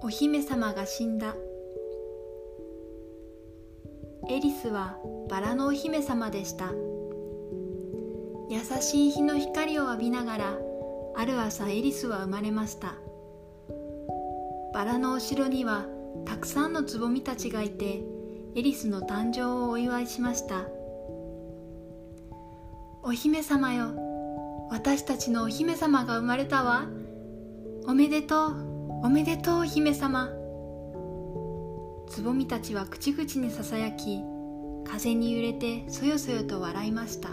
お姫様が死んだ。エリスはバラのお姫様でした。優しい日の光を浴びながらある朝エリスは生まれました。バラのお城にはたくさんのつぼみたちがいてエリスの誕生をお祝いしました。お姫様よ私たちのお姫様が生まれたわ。おめでとう。おめでとう姫様。つぼみたちは口々にささやき風に揺れてそよそよと笑いました。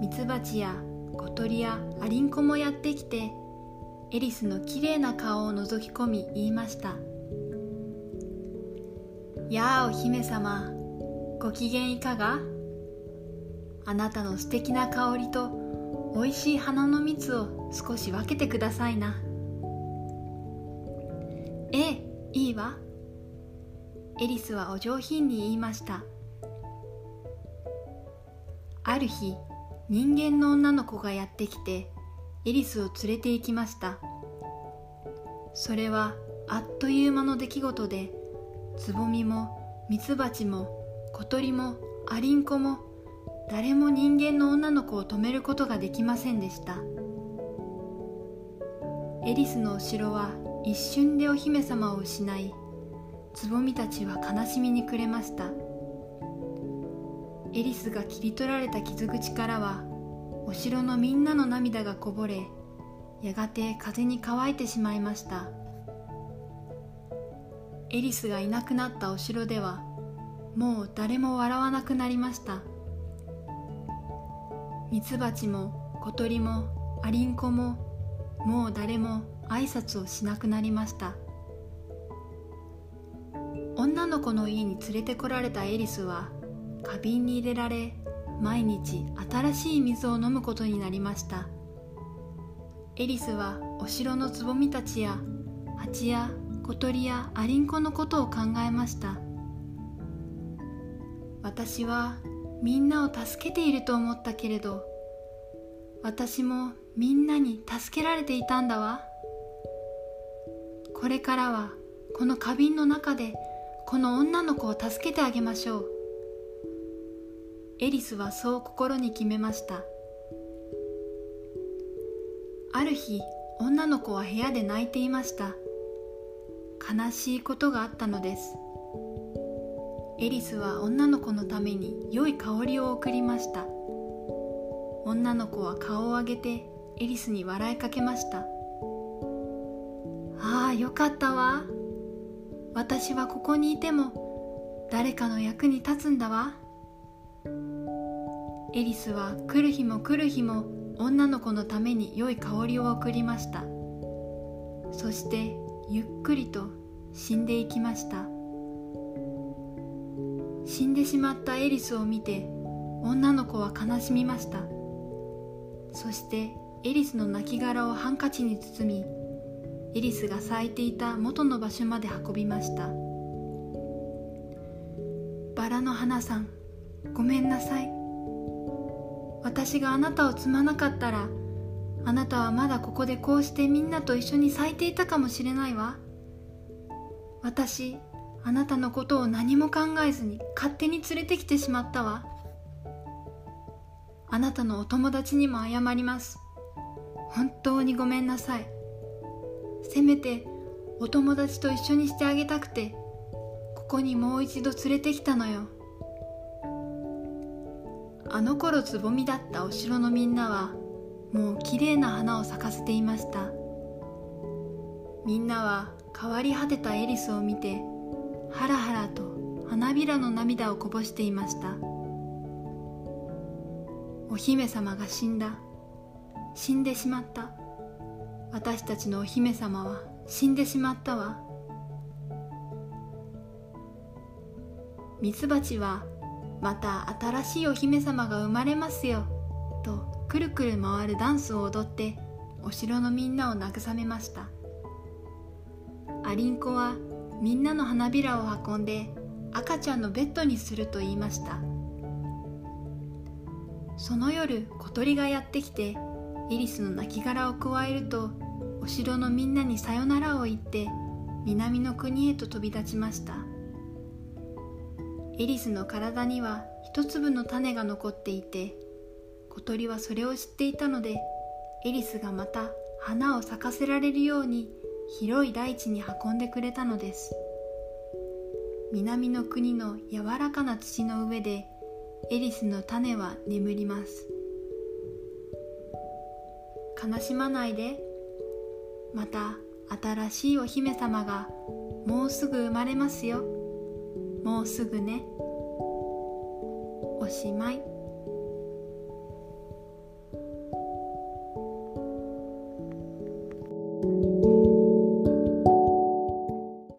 ミツバチや小鳥やアリンコもやってきてエリスのきれいな顔を覗き込み言いました「やあお姫様ご機嫌いかが？あなたの素敵な香りとおいしい花の蜜を少し分けてくださいな」ええいいわ？エリスはお上品に言いました。ある日人間の女の子がやってきてエリスを連れて行きました。それはあっという間の出来事でつぼみもミツバチも小鳥もアリンコも誰も人間の女の子を止めることができませんでした。エリスのお城は一瞬でお姫様を失いつぼみたちは悲しみに暮れました。エリスが切り取られた傷口からはお城のみんなの涙がこぼれやがて風に乾いてしまいました。エリスがいなくなったお城ではもう誰も笑わなくなりました。ミツバチも小鳥もアリンコももう誰も挨拶をしなくなりました。女の子の家に連れてこられたエリスは花瓶に入れられ毎日新しい水を飲むことになりました。エリスはお城のつぼみたちや蜂や小鳥やアリンコのことを考えました。私はみんなを助けていると思ったけれど私もみんなに助けられていたんだわ。これからはこの花瓶の中でこの女の子を助けてあげましょう。エリスはそう心に決めました。ある日女の子は部屋で泣いていました。悲しいことがあったのです。エリスは女の子のために良い香りを送りました。女の子は顔を上げてエリスに笑いかけました。ああよかったわ。私はここにいても誰かの役に立つんだわ。エリスは来る日も来る日も女の子のために良い香りを送りました。そしてゆっくりと死んでいきました。死んでしまったエリスを見て女の子は悲しみました。そしてエリスの亡骸をハンカチに包みエリスが咲いていた元の場所まで運びました。バラの花さんごめんなさい。私があなたを摘まなかったらあなたはまだここでこうしてみんなと一緒に咲いていたかもしれないわ。私あなたのことを何も考えずに勝手に連れてきてしまったわ。あなたのお友達にも謝ります。本当にごめんなさい。せめてお友達と一緒にしてあげたくてここにもう一度連れてきたのよ。あの頃つぼみだったお城のみんなはもうきれいな花を咲かせていました。みんなは変わり果てたエリスを見てハラハラと花びらの涙をこぼしていました。お姫様が死んだ。死んでしまった。私たちのお姫様は死んでしまったわ。ミツバチはまた新しいお姫様が生まれますよとくるくる回るダンスを踊ってお城のみんなを慰めました。アリンコはみんなの花びらを運んで赤ちゃんのベッドにすると言いました。その夜小鳥がやってきてエリスの亡骸を加えるとお城のみんなにさよならを言って南の国へと飛び立ちました。エリスの体には一粒の種が残っていて小鳥はそれを知っていたのでエリスがまた花を咲かせられるように広い大地に運んでくれたのです。南の国の柔らかな土の上でエリスの種は眠ります。悲しまないでまた新しいお姫様がもうすぐ生まれますよ。もうすぐね。おしまい。